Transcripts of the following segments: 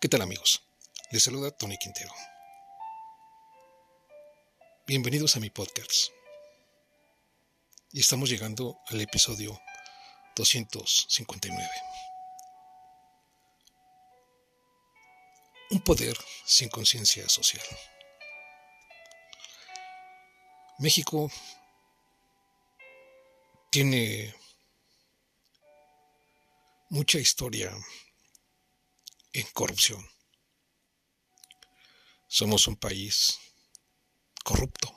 ¿Qué tal amigos? Les saluda Tony Quintero. Bienvenidos a mi podcast. Y estamos llegando al episodio 259. Un poder sin conciencia social. México tiene mucha historia en corrupción. Somos un país corrupto.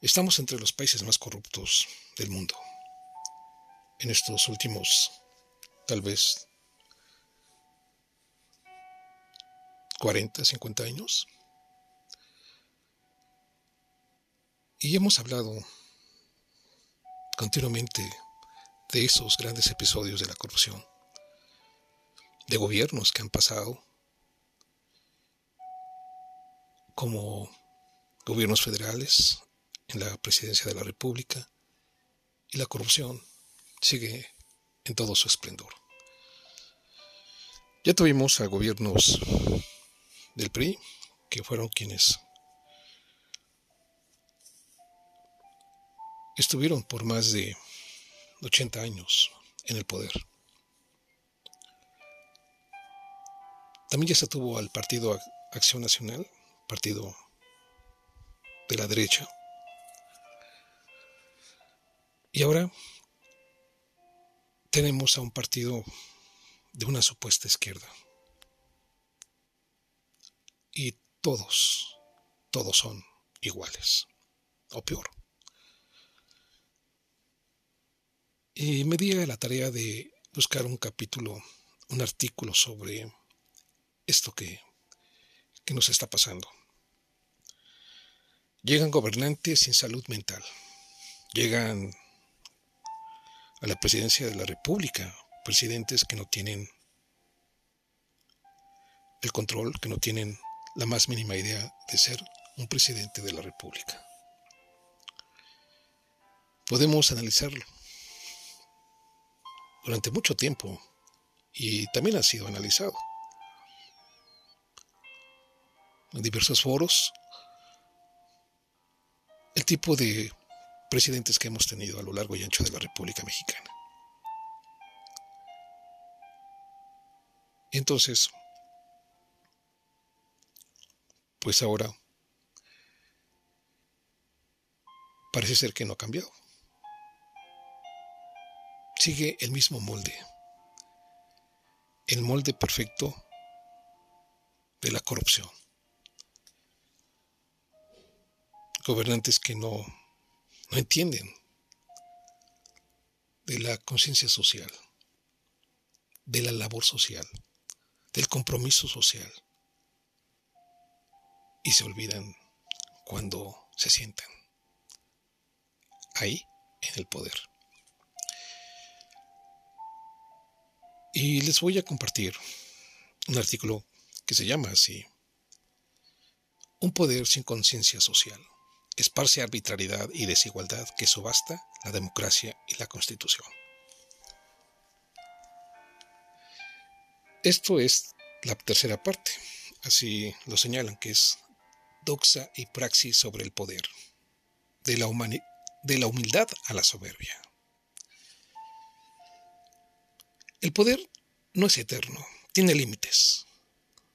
Estamos entre los países más corruptos del mundo. En estos últimos, tal vez, 40, 50 años. Y hemos hablado continuamente de esos grandes episodios de la corrupción de gobiernos que han pasado, como gobiernos federales en la presidencia de la República, y la corrupción sigue en todo su esplendor. Ya tuvimos a gobiernos del PRI, que fueron quienes estuvieron por más de 80 años en el poder. También ya se tuvo al Partido Acción Nacional, partido de la derecha. Y ahora tenemos a un partido de una supuesta izquierda. Y todos, todos son iguales, o peor. Y me di a la tarea de buscar un capítulo, un artículo sobre esto que, que nos está pasando. Llegan gobernantes sin salud mental. Llegan a la presidencia de la República presidentes que no tienen el control, que no tienen la más mínima idea de ser un presidente de la República. Podemos analizarlo durante mucho tiempo y también ha sido analizado en diversos foros el tipo de presidentes que hemos tenido a lo largo y ancho de la República Mexicana. Entonces, pues ahora parece ser que no ha cambiado. Sigue el mismo molde, el molde perfecto de la corrupción. Gobernantes que no, no entienden de la conciencia social, de la labor social, del compromiso social. Y se olvidan cuando se sientan ahí en el poder. Y les voy a compartir un artículo que se llama así, Un poder sin conciencia social esparce arbitrariedad y desigualdad que subasta la democracia y la constitución. Esto es la tercera parte, así lo señalan, que es doxa y praxis sobre el poder, de la, de la humildad a la soberbia. El poder no es eterno, tiene límites.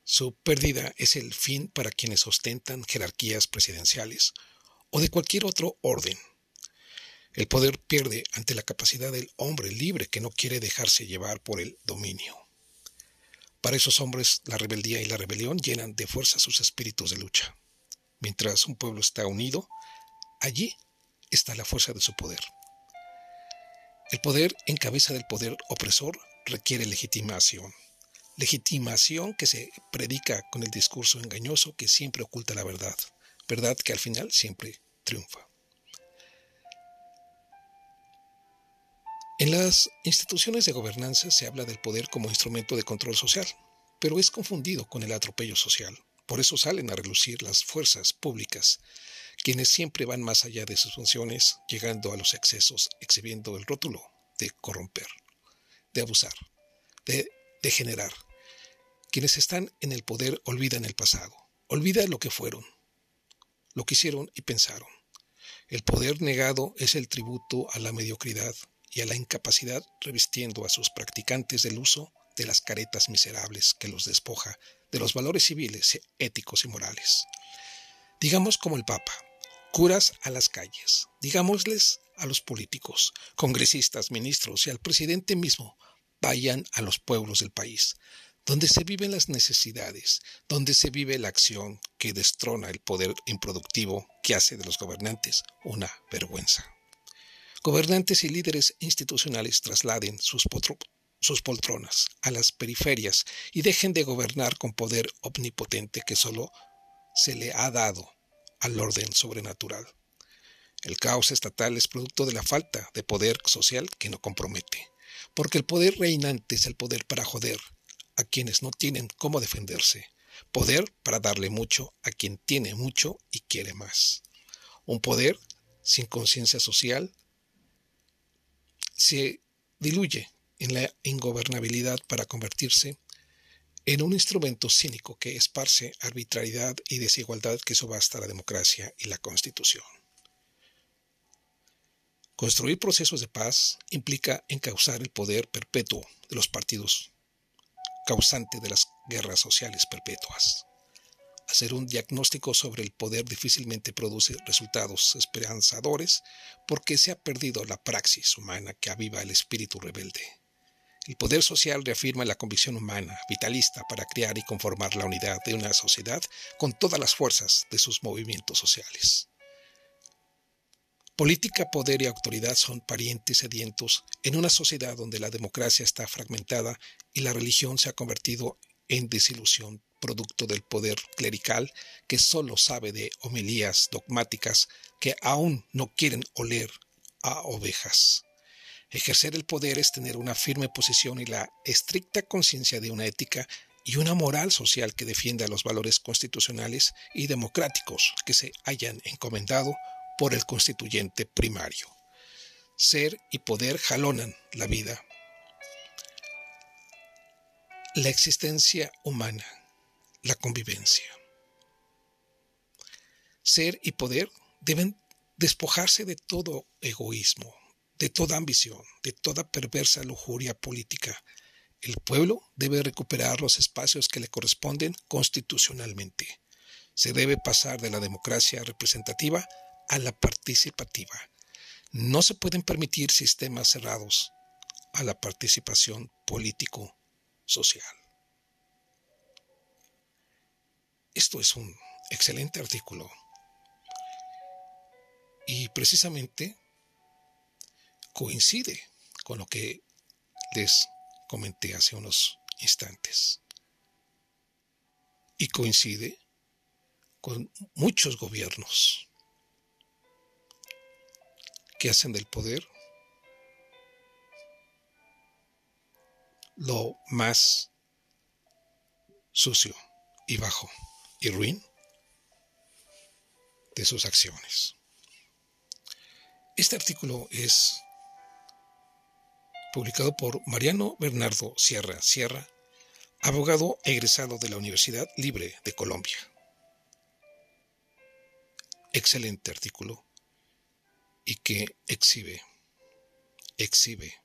Su pérdida es el fin para quienes ostentan jerarquías presidenciales o de cualquier otro orden. El poder pierde ante la capacidad del hombre libre que no quiere dejarse llevar por el dominio. Para esos hombres la rebeldía y la rebelión llenan de fuerza sus espíritus de lucha. Mientras un pueblo está unido, allí está la fuerza de su poder. El poder en cabeza del poder opresor requiere legitimación. Legitimación que se predica con el discurso engañoso que siempre oculta la verdad verdad que al final siempre triunfa. En las instituciones de gobernanza se habla del poder como instrumento de control social, pero es confundido con el atropello social. Por eso salen a relucir las fuerzas públicas, quienes siempre van más allá de sus funciones, llegando a los excesos, exhibiendo el rótulo de corromper, de abusar, de degenerar, Quienes están en el poder olvidan el pasado, olvidan lo que fueron, lo que hicieron y pensaron. El poder negado es el tributo a la mediocridad y a la incapacidad revistiendo a sus practicantes del uso de las caretas miserables que los despoja de los valores civiles, éticos y morales. Digamos como el Papa, curas a las calles, digámosles a los políticos, congresistas, ministros y al presidente mismo, vayan a los pueblos del país, donde se viven las necesidades, donde se vive la acción que destrona el poder improductivo que hace de los gobernantes una vergüenza. Gobernantes y líderes institucionales trasladen sus, sus poltronas a las periferias y dejen de gobernar con poder omnipotente que solo se le ha dado al orden sobrenatural. El caos estatal es producto de la falta de poder social que no compromete, porque el poder reinante es el poder para joder a quienes no tienen cómo defenderse, poder para darle mucho a quien tiene mucho y quiere más. Un poder sin conciencia social se diluye en la ingobernabilidad para convertirse en un instrumento cínico que esparce arbitrariedad y desigualdad que subasta la democracia y la constitución. Construir procesos de paz implica encauzar el poder perpetuo de los partidos, causante de las guerras sociales perpetuas. Hacer un diagnóstico sobre el poder difícilmente produce resultados esperanzadores porque se ha perdido la praxis humana que aviva el espíritu rebelde. El poder social reafirma la convicción humana, vitalista, para crear y conformar la unidad de una sociedad con todas las fuerzas de sus movimientos sociales. Política, poder y autoridad son parientes sedientos en una sociedad donde la democracia está fragmentada y la religión se ha convertido en desilusión producto del poder clerical que solo sabe de homilías dogmáticas que aún no quieren oler a ovejas. Ejercer el poder es tener una firme posición y la estricta conciencia de una ética y una moral social que defienda los valores constitucionales y democráticos que se hayan encomendado por el constituyente primario. Ser y poder jalonan la vida. La existencia humana, la convivencia. Ser y poder deben despojarse de todo egoísmo, de toda ambición, de toda perversa lujuria política. El pueblo debe recuperar los espacios que le corresponden constitucionalmente. Se debe pasar de la democracia representativa a la participativa. No se pueden permitir sistemas cerrados a la participación político-social. Esto es un excelente artículo y precisamente coincide con lo que les comenté hace unos instantes. Y coincide con muchos gobiernos que hacen del poder lo más sucio y bajo y ruin de sus acciones. Este artículo es publicado por Mariano Bernardo Sierra Sierra, abogado egresado de la Universidad Libre de Colombia. Excelente artículo y que exhibe, exhibe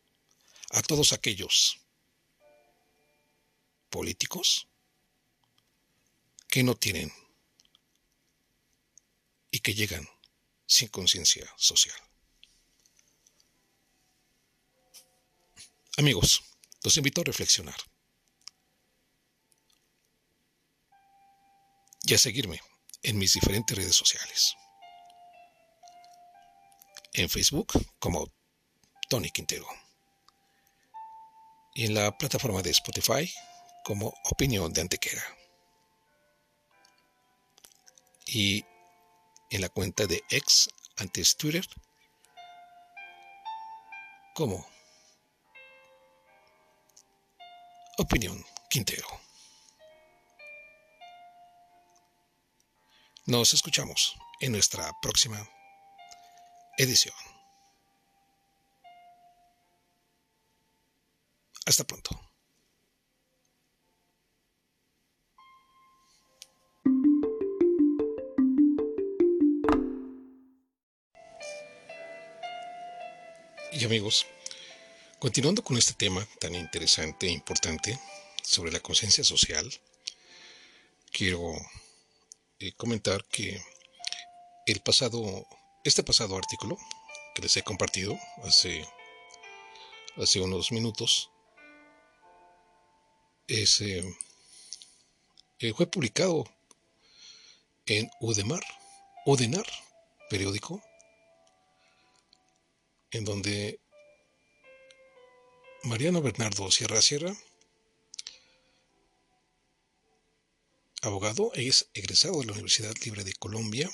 a todos aquellos políticos que no tienen y que llegan sin conciencia social. Amigos, los invito a reflexionar y a seguirme en mis diferentes redes sociales. En Facebook como Tony Quintero. Y en la plataforma de Spotify como Opinión de Antequera. Y en la cuenta de ex antes Twitter como Opinión Quintero. Nos escuchamos en nuestra próxima edición. Hasta pronto. Y amigos, continuando con este tema tan interesante e importante sobre la conciencia social, quiero eh, comentar que el pasado este pasado artículo que les he compartido hace, hace unos minutos, es, eh, eh, fue publicado en Udemar, Udenar, periódico, en donde Mariano Bernardo Sierra Sierra, abogado, es egresado de la Universidad Libre de Colombia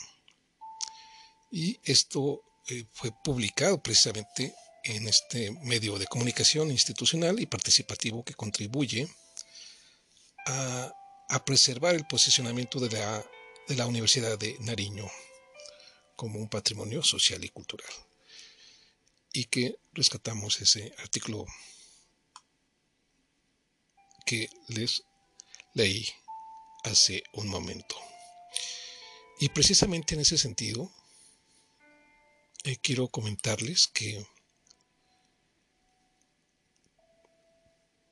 y esto eh, fue publicado precisamente en este medio de comunicación institucional y participativo que contribuye a, preservar el posicionamiento de la, de la Universidad de Nariño como un patrimonio social y cultural. Y que rescatamos ese artículo que les leí hace un momento. Y precisamente en ese sentido, eh, quiero comentarles que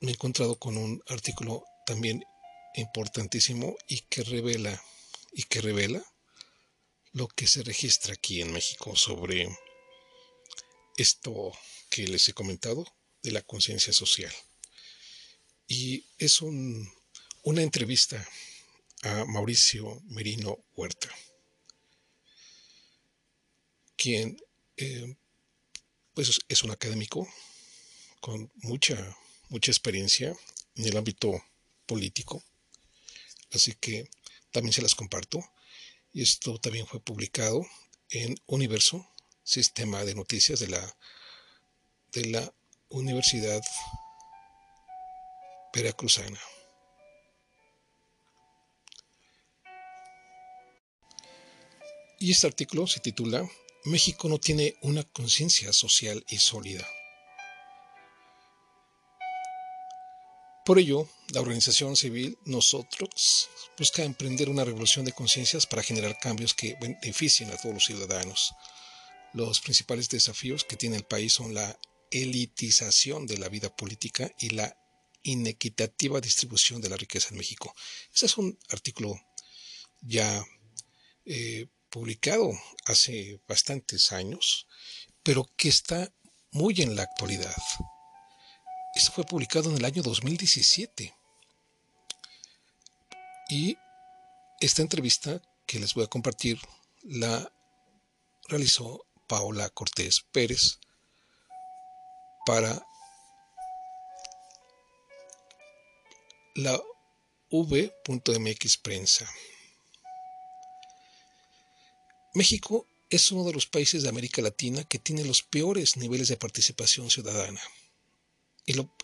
me he encontrado con un artículo también importantísimo y que revela y que revela lo que se registra aquí en México sobre esto que les he comentado de la conciencia social. Y es una entrevista a Mauricio Merino Huerta quien eh, pues es un académico con mucha, mucha experiencia en el ámbito político. Así que también se las comparto. Y esto también fue publicado en Universo, Sistema de Noticias de la, de la Universidad Veracruzana. Y este artículo se titula México no tiene una conciencia social y sólida. Por ello, la organización civil Nosotros busca emprender una revolución de conciencias para generar cambios que beneficien a todos los ciudadanos. Los principales desafíos que tiene el país son la elitización de la vida política y la inequitativa distribución de la riqueza en México. Ese es un artículo ya eh, publicado hace bastantes años, pero que está muy en la actualidad. Esto fue publicado en el año 2017. Y esta entrevista que les voy a compartir la realizó Paola Cortés Pérez para la v.mx prensa. México es uno de los países de América Latina que tiene los peores niveles de participación ciudadana.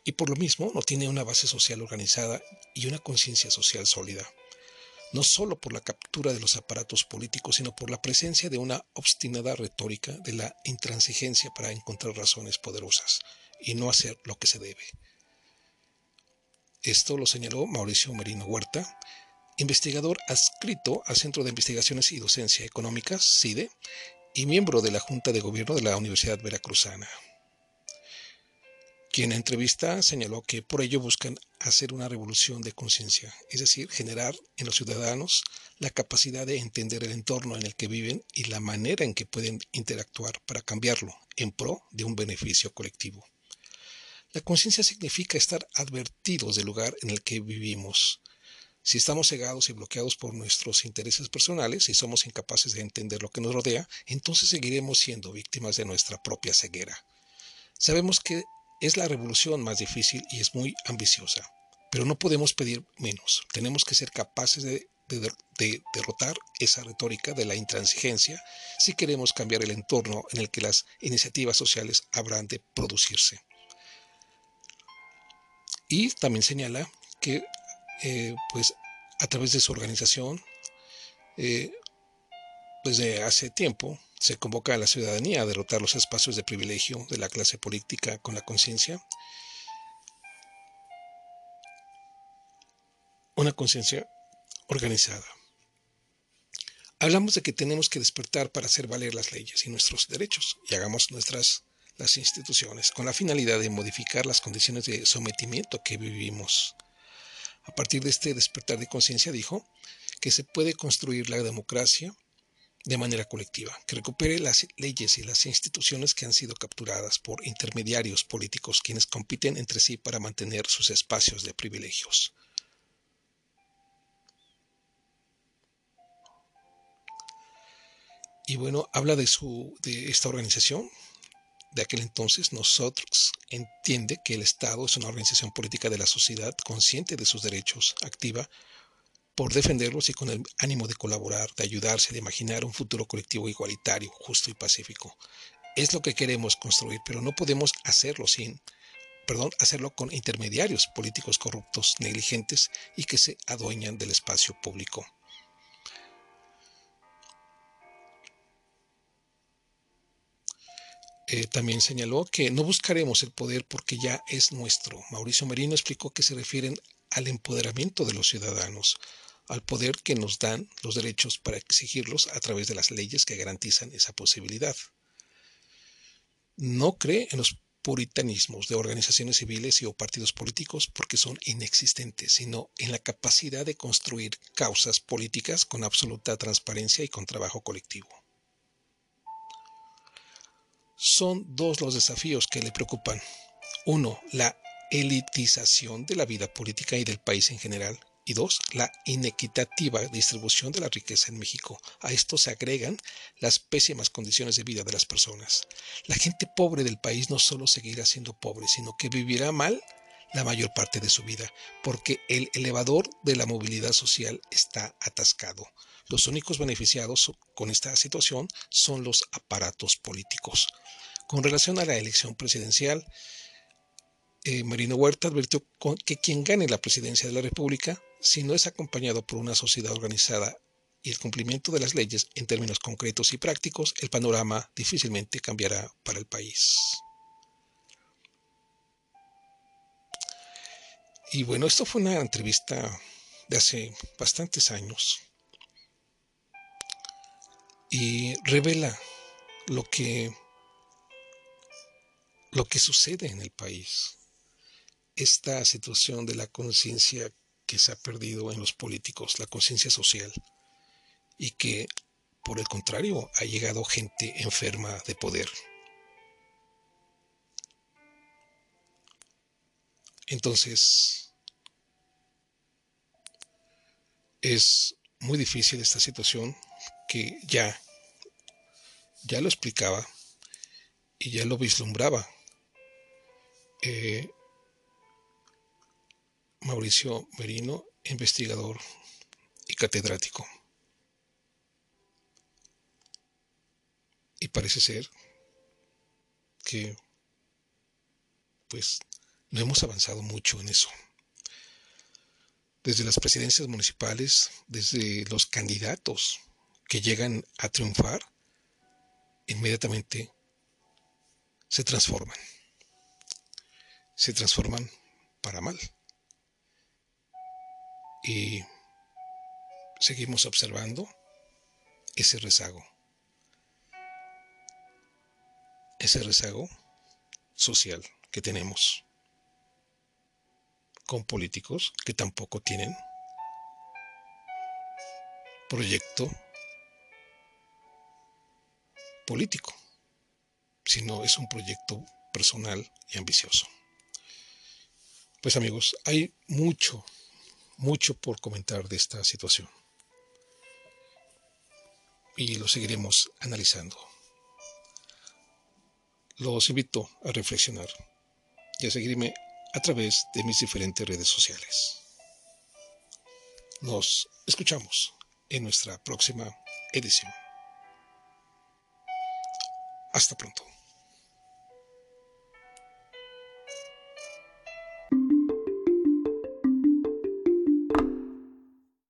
Y, por lo mismo no tiene una base social organizada y una conciencia social sólida. No solo por la captura de los aparatos políticos, sino por la presencia de una obstinada retórica de la intransigencia para encontrar razones poderosas y no hacer lo que se debe. Esto lo señaló Mauricio Merino Huerta, investigador adscrito al Centro de Investigaciones y Docencia Económicas, CIDE, y miembro de la Junta de Gobierno de la Universidad Veracruzana, quien en entrevista señaló que por ello buscan hacer una revolución de conciencia, es decir, generar en los ciudadanos la capacidad de entender el entorno en el que viven y la manera en que pueden interactuar para cambiarlo en pro de un beneficio colectivo. La conciencia significa estar advertidos del lugar en el que vivimos, si estamos cegados y bloqueados por nuestros intereses personales y somos incapaces de entender lo que nos rodea, entonces seguiremos siendo víctimas de nuestra propia ceguera. Sabemos que es la revolución más difícil y es muy ambiciosa, pero no podemos pedir menos. Tenemos que ser capaces de, derrotar esa retórica de la intransigencia si queremos cambiar el entorno en el que las iniciativas sociales habrán de producirse. Y también señala que eh, pues a través de su organización, eh, desde hace tiempo se convoca a la ciudadanía a derrotar los espacios de privilegio de la clase política con la conciencia. Una conciencia organizada. Hablamos de que tenemos que despertar para hacer valer las leyes y nuestros derechos y hagamos nuestras las instituciones con la finalidad de modificar las condiciones de sometimiento que vivimos. A partir de este despertar de conciencia dijo que se puede construir la democracia de manera colectiva, que recupere las leyes y las instituciones que han sido capturadas por intermediarios políticos quienes compiten entre sí para mantener sus espacios de privilegios. Y bueno, habla de, su, de esta organización. De aquel entonces, nosotros entiende que el Estado es una organización política de la sociedad consciente de sus derechos, activa por defenderlos y con el ánimo de colaborar, de ayudarse, de imaginar un futuro colectivo igualitario, justo y pacífico. Es lo que queremos construir, pero no podemos hacerlo sin, perdón, hacerlo con intermediarios políticos corruptos, negligentes y que se adueñan del espacio público. Eh, también señaló que no buscaremos el poder porque ya es nuestro. Mauricio Merino explicó que se refieren al empoderamiento de los ciudadanos, al poder que nos dan los derechos para exigirlos a través de las leyes que garantizan esa posibilidad. No cree en los puritanismos de organizaciones civiles o partidos políticos porque son inexistentes, sino en la capacidad de construir causas políticas con absoluta transparencia y con trabajo colectivo. Son dos los desafíos que le preocupan. Uno, la elitización de la vida política y del país en general, y dos, la inequitativa distribución de la riqueza en México. A esto se agregan las pésimas condiciones de vida de las personas. La gente pobre del país no solo seguirá siendo pobre, sino que vivirá mal la mayor parte de su vida, porque el elevador de la movilidad social está atascado. Los únicos beneficiados con esta situación son los aparatos políticos. Con relación a la elección presidencial, eh, Marino Huerta advirtió que quien gane la presidencia de la República si no es acompañado por una sociedad organizada y el cumplimiento de las leyes en términos concretos y prácticos, el panorama difícilmente cambiará para el país. Y bueno, esto fue una entrevista de hace bastantes años y revela lo que lo que sucede en el país. Esta situación de la conciencia que se ha perdido en los políticos, la conciencia social, y que, por el contrario, ha llegado gente enferma de poder. Entonces, es muy difícil esta situación que ya, ya lo explicaba y ya lo vislumbraba. Eh, Mauricio Merino, investigador y catedrático. Y parece ser que pues no hemos avanzado mucho en eso. Desde las presidencias municipales, desde los candidatos que llegan a triunfar, inmediatamente se transforman. Se transforman para mal y seguimos observando ese rezago. Ese rezago social que tenemos con políticos que tampoco tienen proyecto político, sino es un proyecto personal y ambicioso. Pues amigos, hay mucho mucho por comentar de esta situación. Y lo seguiremos analizando. Los invito a reflexionar y a seguirme a través de mis diferentes redes sociales. Nos escuchamos en nuestra próxima edición. Hasta pronto.